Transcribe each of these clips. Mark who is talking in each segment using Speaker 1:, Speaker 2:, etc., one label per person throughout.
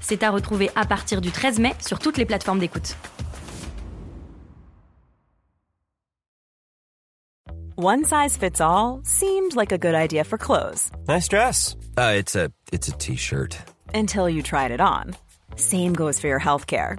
Speaker 1: C'est à retrouver à partir du 13 mai sur toutes les plateformes d'écoute.
Speaker 2: One size fits all seemed like a good idea for clothes.
Speaker 3: Nice dress. Uh, it's a it's a t-shirt.
Speaker 2: Until you tried it on. Same goes for your healthcare.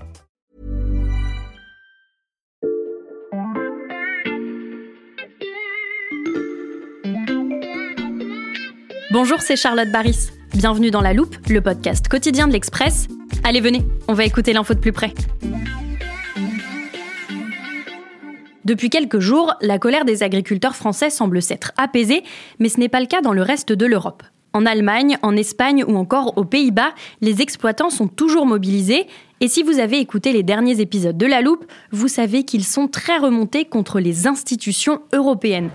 Speaker 1: Bonjour, c'est Charlotte Baris. Bienvenue dans La Loupe, le podcast quotidien de l'Express. Allez, venez, on va écouter l'info de plus près. Depuis quelques jours, la colère des agriculteurs français semble s'être apaisée, mais ce n'est pas le cas dans le reste de l'Europe. En Allemagne, en Espagne ou encore aux Pays-Bas, les exploitants sont toujours mobilisés. Et si vous avez écouté les derniers épisodes de La Loupe, vous savez qu'ils sont très remontés contre les institutions européennes.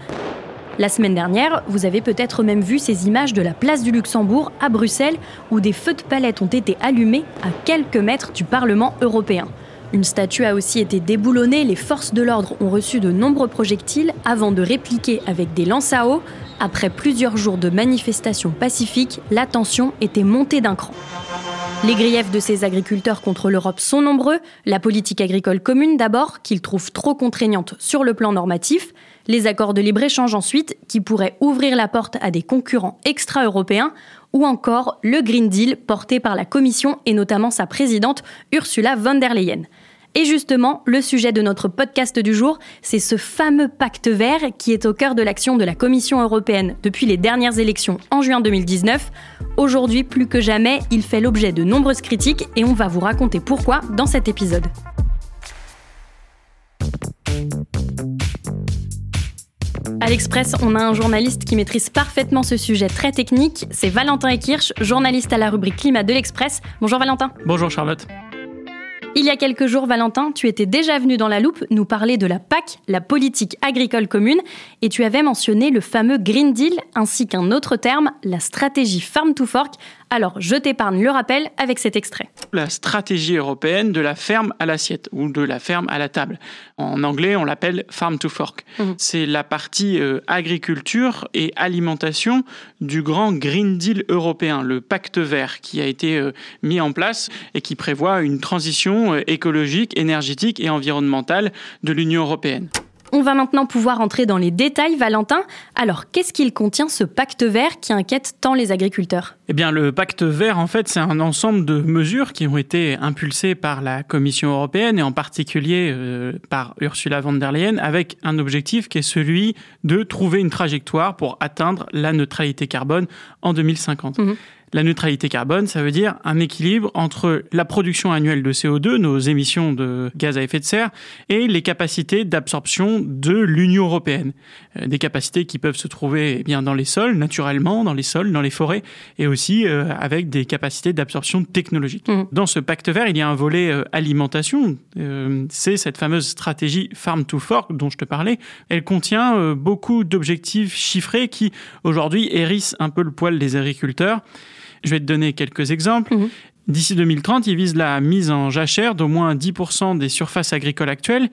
Speaker 1: La semaine dernière, vous avez peut-être même vu ces images de la place du Luxembourg à Bruxelles où des feux de palette ont été allumés à quelques mètres du Parlement européen. Une statue a aussi été déboulonnée, les forces de l'ordre ont reçu de nombreux projectiles avant de répliquer avec des lances à eau. Après plusieurs jours de manifestations pacifiques, la tension était montée d'un cran. Les griefs de ces agriculteurs contre l'Europe sont nombreux. La politique agricole commune d'abord, qu'ils trouvent trop contraignante sur le plan normatif. Les accords de libre-échange ensuite, qui pourraient ouvrir la porte à des concurrents extra-européens. Ou encore le Green Deal porté par la Commission et notamment sa présidente Ursula von der Leyen. Et justement, le sujet de notre podcast du jour, c'est ce fameux pacte vert qui est au cœur de l'action de la Commission européenne depuis les dernières élections en juin 2019. Aujourd'hui, plus que jamais, il fait l'objet de nombreuses critiques et on va vous raconter pourquoi dans cet épisode. À l'Express, on a un journaliste qui maîtrise parfaitement ce sujet très technique. C'est Valentin Ekirch, journaliste à la rubrique Climat de l'Express. Bonjour Valentin.
Speaker 4: Bonjour Charlotte.
Speaker 1: Il y a quelques jours, Valentin, tu étais déjà venu dans la loupe nous parler de la PAC, la politique agricole commune, et tu avais mentionné le fameux Green Deal ainsi qu'un autre terme, la stratégie Farm to Fork. Alors, je t'épargne le rappel avec cet extrait.
Speaker 4: La stratégie européenne de la ferme à l'assiette ou de la ferme à la table. En anglais, on l'appelle Farm to Fork. Mmh. C'est la partie euh, agriculture et alimentation du grand Green Deal européen, le pacte vert qui a été euh, mis en place et qui prévoit une transition euh, écologique, énergétique et environnementale de l'Union européenne.
Speaker 1: On va maintenant pouvoir entrer dans les détails, Valentin. Alors, qu'est-ce qu'il contient ce pacte vert qui inquiète tant les agriculteurs?
Speaker 4: Eh bien, le pacte vert, en fait, c'est un ensemble de mesures qui ont été impulsées par la Commission européenne et en particulier euh, par Ursula von der Leyen avec un objectif qui est celui de trouver une trajectoire pour atteindre la neutralité carbone en 2050. La neutralité carbone, ça veut dire un équilibre entre la production annuelle de CO2, nos émissions de gaz à effet de serre, et les capacités d'absorption de l'Union européenne. Euh, des capacités qui peuvent se trouver eh bien dans les sols, naturellement, dans les sols, dans les forêts, et aussi euh, avec des capacités d'absorption technologique. Mmh. Dans ce pacte vert, il y a un volet euh, alimentation. C'est cette fameuse stratégie Farm to Fork dont je te parlais. Elle contient beaucoup d'objectifs chiffrés qui, aujourd'hui, hérissent un peu le poil des agriculteurs. Je vais te donner quelques exemples. Mmh. D'ici 2030, il vise la mise en jachère d'au moins 10% des surfaces agricoles actuelles.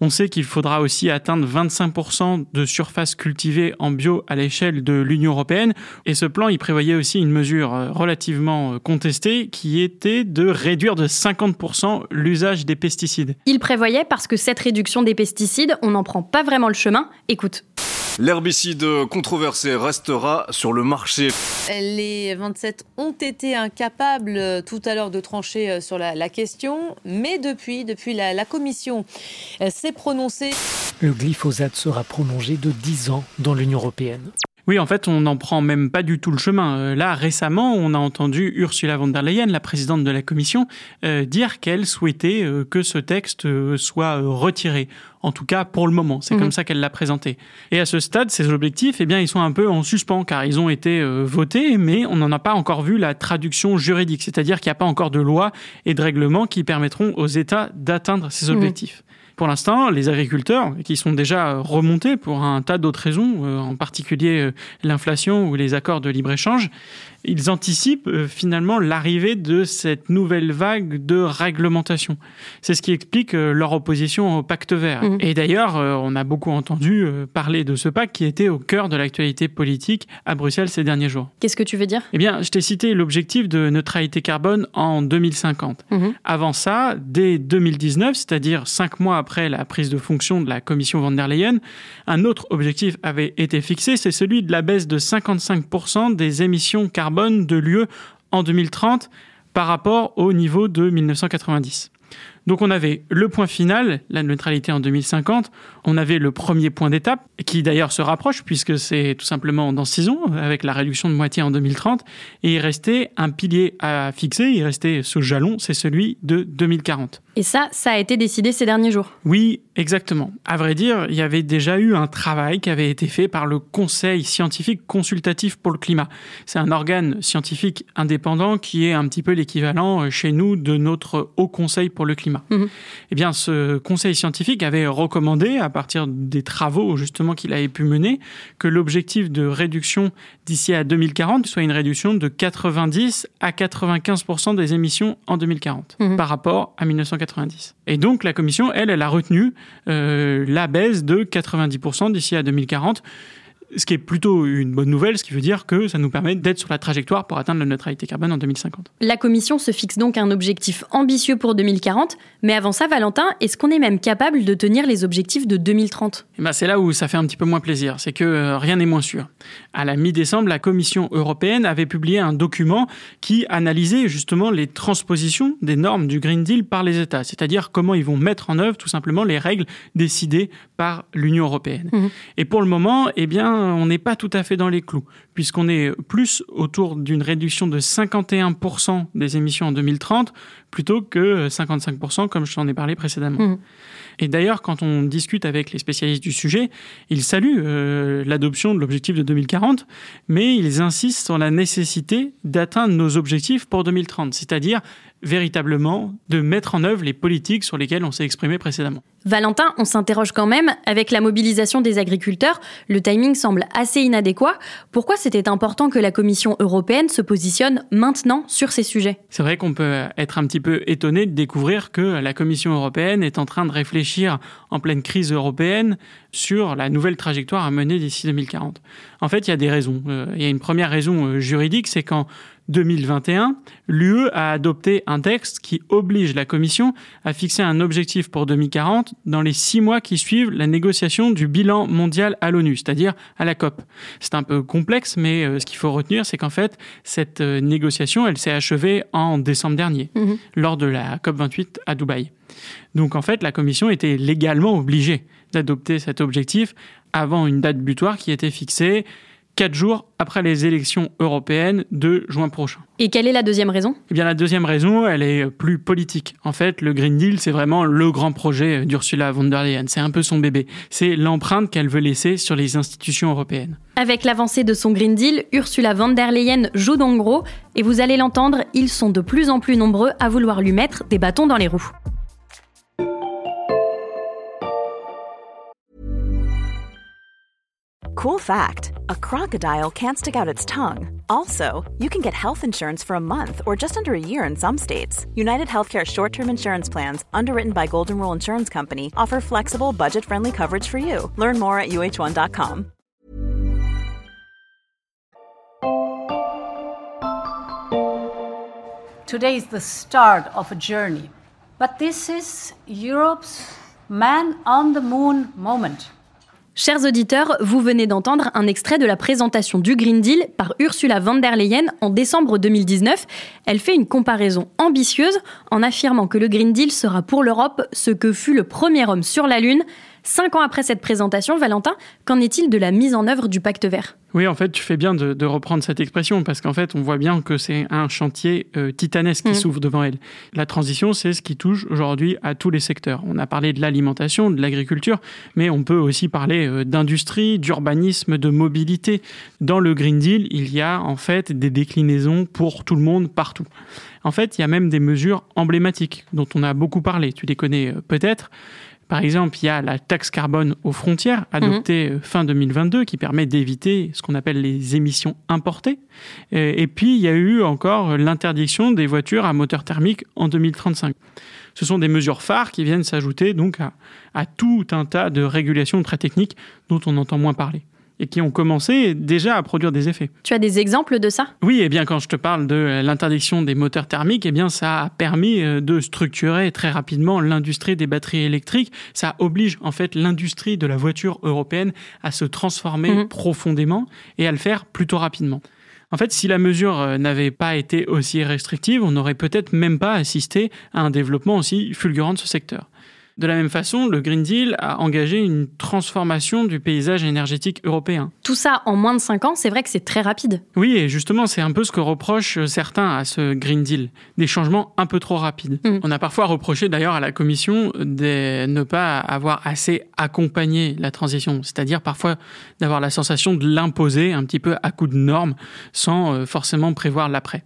Speaker 4: On sait qu'il faudra aussi atteindre 25% de surfaces cultivées en bio à l'échelle de l'Union européenne. Et ce plan, il prévoyait aussi une mesure euh, relativement euh, contestée qui était de réduire de 50% l'usage des pesticides.
Speaker 1: Il prévoyait parce que cette réduction des pesticides, on n'en prend pas vraiment le chemin. Écoute.
Speaker 5: L'herbicide controversé restera sur le marché.
Speaker 6: Les 27 ont été incapables euh, tout à l'heure de trancher euh, sur la, question, mais depuis, depuis la, la commission s'est prononcée.
Speaker 7: Le glyphosate sera prolongé de 10 ans dans l'Union européenne.
Speaker 4: Oui, en fait, on n'en prend même pas du tout le chemin. Euh, là, récemment, on a entendu Ursula von der Leyen, la présidente de la Commission, euh, dire qu'elle souhaitait euh, que ce texte soit retiré. En tout cas, pour le moment, c'est comme mhm. ça qu'elle l'a présenté. Et à ce stade, ces objectifs, eh bien, ils sont un peu en suspens car ils ont été votés, mais on n'en a pas encore vu la traduction juridique, c'est-à-dire qu'il n'y a pas encore de loi et de règlements qui permettront aux États d'atteindre ces mhm. objectifs. Pour l'instant, les agriculteurs, qui sont déjà remontés pour un tas d'autres raisons, euh, en particulier euh, l'inflation ou les accords de libre-échange, ils anticipent euh, finalement l'arrivée de cette nouvelle vague de réglementation. C'est ce qui explique euh, leur opposition au pacte vert. Mmh. Et d'ailleurs, euh, on a beaucoup entendu parler de ce pacte qui était au cœur de l'actualité politique à Bruxelles ces derniers jours.
Speaker 1: Qu'est-ce que tu veux dire?
Speaker 4: Eh bien, je t'ai cité l'objectif de neutralité carbone en 2050. Mmh. Avant ça, dès 2019, c'est-à-dire cinq mois après la prise de fonction de la Commission von der Leyen, un autre objectif avait été fixé, c'est celui de la baisse de 55% des émissions carbone de l'UE en 2030 par rapport au niveau de 1990. Donc on avait le point final, la neutralité en 2050, on avait le premier point d'étape, qui d'ailleurs se rapproche puisque c'est tout simplement dans six ans, avec la réduction de moitié en 2030, et il restait un pilier à fixer, il restait ce jalon, c'est celui de 2040.
Speaker 1: Et ça, ça a été décidé ces derniers jours
Speaker 4: Oui, exactement. À vrai dire, il y avait déjà eu un travail qui avait été fait par le Conseil scientifique consultatif pour le climat. C'est un organe scientifique indépendant qui est un petit peu l'équivalent euh, chez nous de notre Haut Conseil pour le climat. Mhm. Eh bien, ce Conseil scientifique avait recommandé, à partir des travaux justement qu'il avait pu mener, que l'objectif de réduction d'ici à 2040 soit une réduction de 90 à 95% des émissions en 2040 mhm. par rapport à 1940. Et donc la Commission, elle, elle a retenu euh, la baisse de 90% d'ici à 2040 ce qui est plutôt une bonne nouvelle, ce qui veut dire que ça nous permet d'être sur la trajectoire pour atteindre la neutralité carbone en 2050.
Speaker 1: La Commission se fixe donc un objectif ambitieux pour 2040, mais avant ça, Valentin, est-ce qu'on est même capable de tenir les objectifs de 2030
Speaker 4: eh ben C'est là où ça fait un petit peu moins plaisir, c'est que euh, rien n'est moins sûr. À la mi-décembre, la Commission européenne avait publié un document qui analysait justement les transpositions des normes du Green Deal par les États, c'est-à-dire comment ils vont mettre en œuvre tout simplement les règles décidées par l'Union européenne. Mmh. Et pour le moment, eh bien, on n'est pas tout à fait dans les clous, puisqu'on est plus autour d'une réduction de 51% des émissions en 2030 plutôt que 55% comme je t'en ai parlé précédemment. Mmh. Et d'ailleurs, quand on discute avec les spécialistes du sujet, ils saluent euh, l'adoption de l'objectif de 2040, mais ils insistent sur la nécessité d'atteindre nos objectifs pour 2030, c'est-à-dire véritablement de mettre en œuvre les politiques sur lesquelles on s'est exprimé précédemment.
Speaker 1: Valentin, on s'interroge quand même, avec la mobilisation des agriculteurs, le timing semble assez inadéquat. Pourquoi c'était important que la Commission européenne se positionne maintenant sur ces sujets?
Speaker 4: C'est vrai qu'on peut être un petit peu étonné de découvrir que la Commission européenne est en train de réfléchir en pleine crise européenne sur la nouvelle trajectoire à mener d'ici 2040. En fait, il y a des raisons. Euh, il y a une première raison euh, juridique, c'est qu'en 2021, l'UE a adopté un texte qui oblige la Commission à fixer un objectif pour 2040 dans les six mois qui suivent la négociation du bilan mondial à l'ONU, c'est-à-dire à la COP. C'est un peu complexe, mais euh, ce qu'il faut retenir, c'est qu'en fait, cette euh, négociation, elle s'est achevée en décembre dernier, mhm. lors de la COP 28 à Dubaï. Donc en fait, la Commission était légalement obligée d'adopter cet objectif avant une date butoir qui était fixée quatre jours après les élections européennes de juin prochain.
Speaker 1: Et quelle est la deuxième raison?
Speaker 4: Eh bien, la deuxième raison, elle est plus politique. En fait, le Green Deal, c'est vraiment le grand projet d'Ursula von der Leyen. C'est un peu son bébé. C'est l'empreinte qu'elle veut laisser sur les institutions européennes.
Speaker 1: Avec l'avancée de son Green Deal, Ursula von der Leyen joue donc gros. Et vous allez l'entendre, ils sont de plus en plus nombreux à vouloir lui mettre des bâtons dans les roues.
Speaker 2: Cool fact a crocodile can't stick out its tongue. Also, you can get health insurance for a month or just under a year in some states. United Healthcare short term insurance plans, underwritten by Golden Rule Insurance Company, offer flexible, budget friendly coverage for you. Learn more at uh1.com.
Speaker 7: Today is the start of a journey, but this is Europe's man on the moon moment.
Speaker 1: Chers auditeurs, vous venez d'entendre un extrait de la présentation du Green Deal par Ursula von der Leyen en décembre 2019. Elle fait une comparaison ambitieuse en affirmant que le Green Deal sera pour l'Europe ce que fut le premier homme sur la Lune, Cinq ans après cette présentation, Valentin, qu'en est-il de la mise en œuvre du pacte vert?
Speaker 4: Oui, en fait, tu fais bien de, reprendre cette expression parce qu'en fait, on voit bien que c'est un chantier euh, titanesque qui mmh. s'ouvre devant elle. La transition, c'est ce qui touche aujourd'hui à tous les secteurs. On a parlé de l'alimentation, de l'agriculture, mais on peut aussi parler euh, d'industrie, d'urbanisme, de mobilité. Dans le Green Deal, il y a en fait des déclinaisons pour tout le monde partout. En fait, il y a même des mesures emblématiques dont on a beaucoup parlé. Tu les connais euh, peut-être. Par exemple, il y a la taxe carbone aux frontières, adoptée mhm. fin 2022, qui permet d'éviter ce qu'on appelle les émissions importées. Et puis, il y a eu encore l'interdiction des voitures à moteur thermique en 2035. Ce sont des mesures phares qui viennent s'ajouter donc à tout un tas de régulations très techniques dont on entend moins parler et qui ont commencé déjà à produire des effets.
Speaker 1: Tu as des exemples de ça?
Speaker 4: Oui, et eh bien quand je te parle de l'interdiction des moteurs thermiques, et eh bien ça a permis euh, de structurer très rapidement l'industrie des batteries électriques. Ça oblige en fait l'industrie de la voiture européenne à se transformer mhm. profondément et à le faire plutôt rapidement. En fait, si la mesure euh, n'avait pas été aussi restrictive, on n'aurait peut-être même pas assisté à un développement aussi fulgurant de ce secteur. De la même façon, le Green Deal a engagé une transformation du paysage énergétique européen.
Speaker 1: Tout ça en moins de 5 ans, c'est vrai que c'est très rapide.
Speaker 4: Oui, et justement, c'est un peu ce que reprochent certains à ce Green Deal, des changements un peu trop rapides. Mm. On a parfois reproché d'ailleurs à la Commission de ne pas avoir assez accompagné la transition, c'est-à-dire parfois d'avoir la sensation de l'imposer un petit peu à coup de normes sans euh, forcément prévoir l'après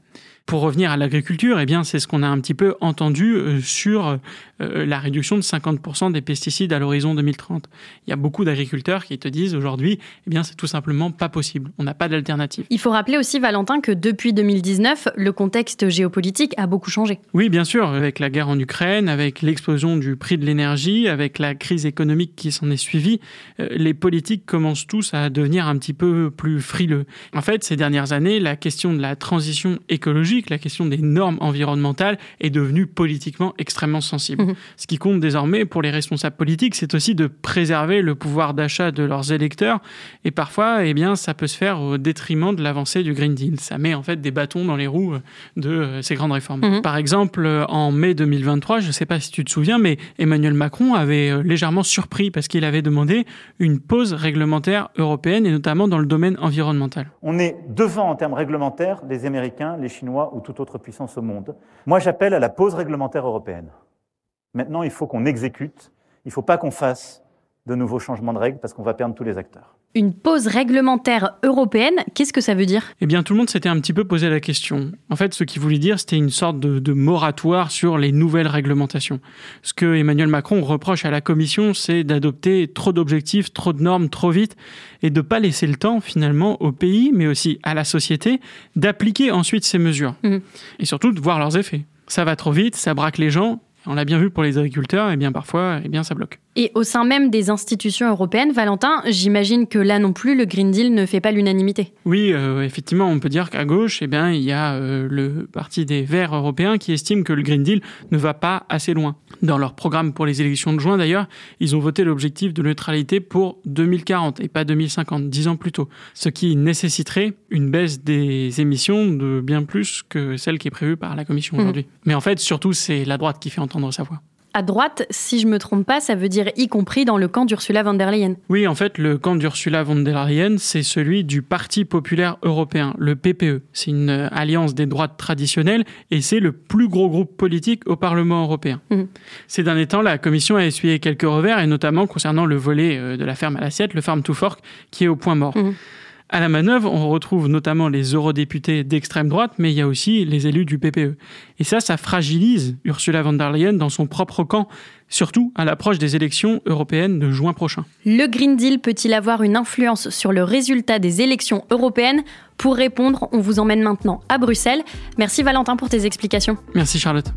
Speaker 4: pour revenir à l'agriculture, eh bien, c'est ce qu'on a un petit peu entendu euh, sur euh, la réduction de 50% des pesticides à l'horizon 2030. Il y a beaucoup d'agriculteurs qui te disent aujourd'hui, eh bien, c'est tout simplement pas possible. On n'a pas d'alternative.
Speaker 1: Il faut rappeler aussi, Valentin, que depuis 2019, le contexte géopolitique a beaucoup changé.
Speaker 4: Oui, bien sûr, avec la guerre en Ukraine, avec l'explosion du prix de l'énergie, avec la crise économique qui s'en est suivie, euh, les politiques commencent tous à devenir un petit peu plus frileux. En fait, ces dernières années, la question de la transition écologique la question des normes environnementales est devenue politiquement extrêmement sensible. Mhm. Ce qui compte désormais pour les responsables politiques, c'est aussi de préserver le pouvoir d'achat de leurs électeurs. Et parfois, eh bien, ça peut se faire au détriment de l'avancée du Green Deal. Ça met en fait des bâtons dans les roues de euh, ces grandes réformes. Mhm. Par exemple, en mai 2023, je ne sais pas si tu te souviens, mais Emmanuel Macron avait euh, légèrement surpris parce qu'il avait demandé une pause réglementaire européenne et notamment dans le domaine environnemental.
Speaker 8: On est devant en termes réglementaires les Américains, les Chinois ou toute autre puissance au monde. Moi, j'appelle à la pause réglementaire européenne. Maintenant, il faut qu'on exécute. Il ne faut pas qu'on fasse de nouveaux changements de règles parce qu'on va perdre tous les acteurs.
Speaker 1: Une pause réglementaire européenne, qu'est-ce que ça veut dire?
Speaker 4: Eh bien, tout le monde s'était un petit peu posé la question. En fait, ce qu'il voulait dire, c'était une sorte de, moratoire sur les nouvelles réglementations. Ce que Emmanuel Macron reproche à la Commission, c'est d'adopter trop d'objectifs, trop de normes, trop vite, et de ne pas laisser le temps, finalement, au pays, mais aussi à la société, d'appliquer ensuite ces mesures. Mmh. Et surtout de voir leurs effets. Ça va trop vite, ça braque les gens, on l'a bien vu pour les agriculteurs, et bien parfois, et bien ça bloque.
Speaker 1: Et au sein même des institutions européennes, Valentin, j'imagine que là non plus, le Green Deal ne fait pas l'unanimité.
Speaker 4: Oui, euh, effectivement, on peut dire qu'à gauche, eh bien, il y a euh, le Parti des Verts européens qui estime que le Green Deal ne va pas assez loin. Dans leur programme pour les élections de juin, d'ailleurs, ils ont voté l'objectif de neutralité pour 2040 et pas 2050, dix ans plus tôt, ce qui nécessiterait une baisse des émissions de bien plus que celle qui est prévue par la Commission mmh. aujourd'hui. Mais en fait, surtout, c'est la droite qui fait entendre sa voix.
Speaker 1: À droite, si je me trompe pas, ça veut dire y compris dans le camp d'Ursula von der Leyen.
Speaker 4: Oui, en fait, le camp d'Ursula von der Leyen, c'est celui du Parti populaire européen, le PPE. C'est une euh, alliance des droites traditionnelles et c'est le plus gros groupe politique au Parlement européen. Mhm. Ces derniers temps, la Commission a essuyé quelques revers et notamment concernant le volet euh, de la ferme à l'assiette, le Farm to Fork, qui est au point mort. Mhm. À la manœuvre, on retrouve notamment les eurodéputés d'extrême droite, mais il y a aussi les élus du PPE. Et ça, ça fragilise Ursula von der Leyen dans son propre camp, surtout à l'approche des élections européennes de juin prochain.
Speaker 1: Le Green Deal peut-il avoir une influence sur le résultat des élections européennes? Pour répondre, on vous emmène maintenant à Bruxelles. Merci Valentin pour tes explications.
Speaker 4: Merci Charlotte.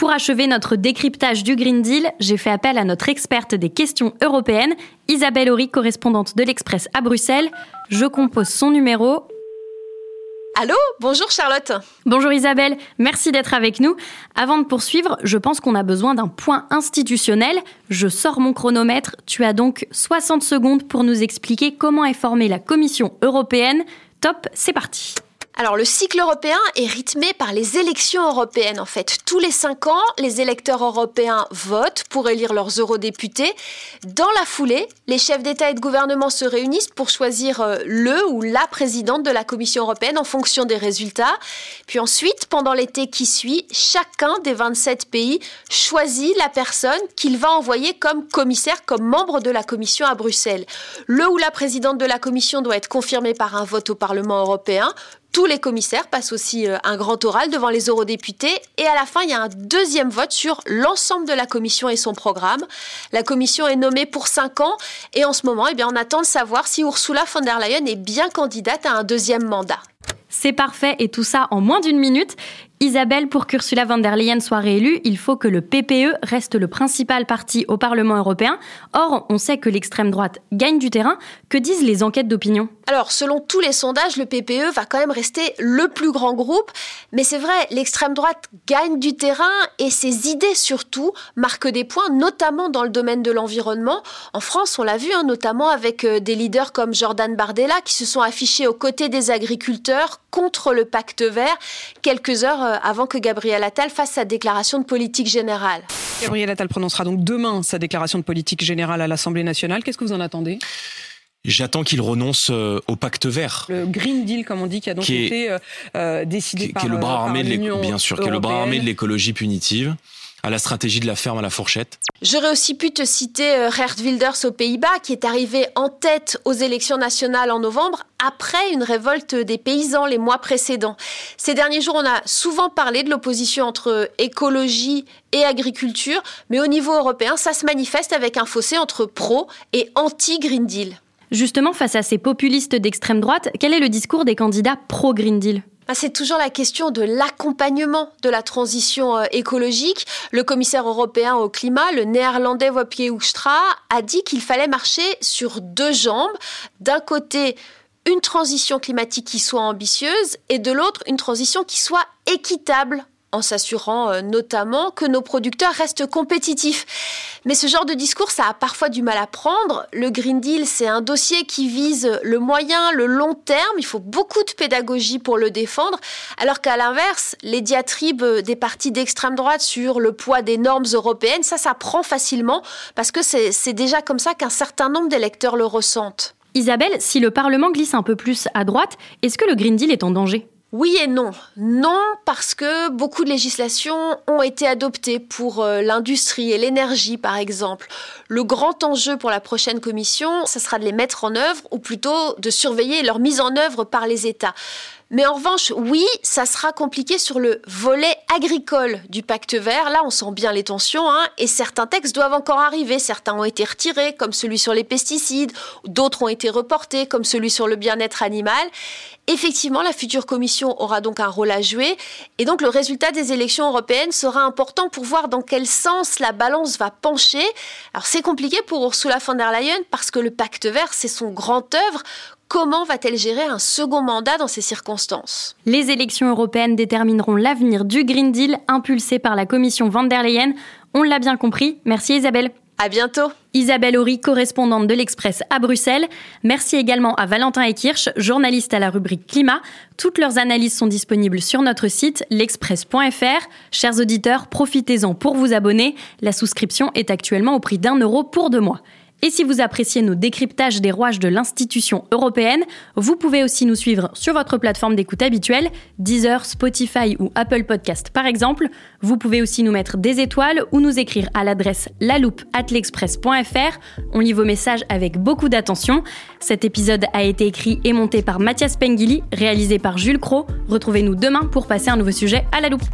Speaker 1: Pour achever notre décryptage du Green Deal, j'ai fait appel à notre experte des questions européennes, Isabelle Horry, correspondante de l'Express à Bruxelles. Je compose son numéro.
Speaker 9: Allô? Bonjour Charlotte.
Speaker 1: Bonjour Isabelle, merci d'être avec nous. Avant de poursuivre, je pense qu'on a besoin d'un point institutionnel. Je sors mon chronomètre. Tu as donc 60 secondes pour nous expliquer comment est formée la Commission européenne. Top, c'est parti.
Speaker 9: Alors le cycle européen est rythmé par les élections européennes en fait. Tous les cinq ans, les électeurs européens votent pour élire leurs eurodéputés. Dans la foulée, les chefs d'État et de gouvernement se réunissent pour choisir euh, le ou la présidente de la Commission européenne en fonction des résultats. Puis ensuite, pendant l'été qui suit, chacun des 27 pays choisit la personne qu'il va envoyer comme commissaire, comme membre de la Commission à Bruxelles. Le ou la présidente de la Commission doit être confirmé par un vote au Parlement européen. Tous les commissaires passent aussi euh, un grand oral devant les eurodéputés et à la fin, il y a un deuxième vote sur l'ensemble de la commission et son programme. La commission est nommée pour cinq ans et en ce moment, eh on attend de savoir si Ursula von der Leyen est bien candidate à un deuxième mandat.
Speaker 1: C'est parfait et tout ça en moins d'une minute. Isabelle, pour qu'Ursula von der Leyen soit réélue, il faut que le PPE reste le principal parti au Parlement européen. Or, on sait que l'extrême droite gagne du terrain. Que disent les enquêtes d'opinion?
Speaker 9: Alors, selon tous les sondages, le PPE va quand même rester le plus grand groupe. Mais c'est vrai, l'extrême droite gagne du terrain et ses idées surtout marquent des points, notamment dans le domaine de l'environnement. En France, on l'a vu, hein, notamment avec euh, des leaders comme Jordan Bardella qui se sont affichés aux côtés des agriculteurs contre le pacte vert quelques heures euh, avant que Gabriel Attal fasse sa déclaration de politique générale.
Speaker 10: Gabriel Attal prononcera donc demain sa déclaration de politique générale à l'Assemblée nationale. Qu'est-ce que vous en attendez?
Speaker 11: J'attends qu'il renonce euh, au pacte vert.
Speaker 10: Le Green Deal, comme on dit, qui a donc été euh, décidé
Speaker 11: qui,
Speaker 10: par,
Speaker 11: qui est le bras
Speaker 10: euh,
Speaker 11: armé
Speaker 10: par
Speaker 11: de l'éco-
Speaker 10: l'Union
Speaker 11: bien sûr, qui est le bras armé de l'écologie punitive, à la stratégie de la ferme à la fourchette.
Speaker 9: J'aurais aussi pu te citer euh, Geert Wilders aux Pays-Bas, qui est arrivé en tête aux élections nationales en novembre, après une révolte des paysans les mois précédents. Ces derniers jours, on a souvent parlé de l'opposition entre écologie et agriculture, mais au niveau européen, ça se manifeste avec un fossé entre pro et anti-Green Deal.
Speaker 1: Justement, face à ces populistes d'extrême droite, quel est le discours des candidats pro-Green Deal?
Speaker 9: C'est toujours la question de l'accompagnement de la transition euh, écologique. Le commissaire européen au climat, le néerlandais Wopke Hoekstra, a dit qu'il fallait marcher sur deux jambes. D'un côté, une transition climatique qui soit ambitieuse et de l'autre, une transition qui soit équitable en s'assurant euh, notamment que nos producteurs restent compétitifs. Mais ce genre de discours, ça a parfois du mal à prendre. Le Green Deal, c'est un dossier qui vise le moyen, le long terme. Il faut beaucoup de pédagogie pour le défendre. Alors qu'à l'inverse, les diatribes des partis d'extrême droite sur le poids des normes européennes, ça, ça prend facilement parce que c'est c'est déjà comme ça qu'un certain nombre d'électeurs le ressentent.
Speaker 1: Isabelle, si le Parlement glisse un peu plus à droite, est-ce que le Green Deal est en danger?
Speaker 9: Oui et non. Non, parce que beaucoup de législations ont été adoptées pour euh, l'industrie et l'énergie, par exemple. Le grand enjeu pour la prochaine commission, ce sera de les mettre en œuvre, ou plutôt de surveiller leur mise en œuvre par les États. Mais en revanche, oui, ça sera compliqué sur le volet agricole du pacte vert. Là, on sent bien les tensions, hein, et certains textes doivent encore arriver. Certains ont été retirés, comme celui sur les pesticides, d'autres ont été reportés, comme celui sur le bien-être animal. Effectivement, la future commission aura donc un rôle à jouer, et donc le résultat des élections européennes sera important pour voir dans quel sens la balance va pencher. Alors c'est compliqué pour Ursula von der Leyen parce que le pacte vert, c'est son grand œuvre. Comment va-t-elle gérer un second mandat dans ces circonstances?
Speaker 1: Les élections européennes détermineront l'avenir du Green Deal impulsé par la Commission van der Leyen. On l'a bien compris. Merci Isabelle.
Speaker 9: À bientôt.
Speaker 1: Isabelle Horry, correspondante de l'Express à Bruxelles. Merci également à Valentin Ekirch, journaliste à la rubrique Climat. Toutes leurs analyses sont disponibles sur notre site l'express.fr. Chers auditeurs, profitez-en pour vous abonner. La souscription est actuellement au prix d'un euro pour deux mois. Et si vous appréciez nos décryptages des rouages de l'institution européenne, vous pouvez aussi nous suivre sur votre plateforme d'écoute habituelle, Deezer, Spotify ou Apple Podcast par exemple. Vous pouvez aussi nous mettre des étoiles ou nous écrire à l'adresse laloupe@l'express.fr. On lit vos messages avec beaucoup d'attention. Cet épisode a été écrit et monté par Mathias Pengili, réalisé par Jules Cro. Retrouvez-nous demain pour passer un nouveau sujet à la loupe.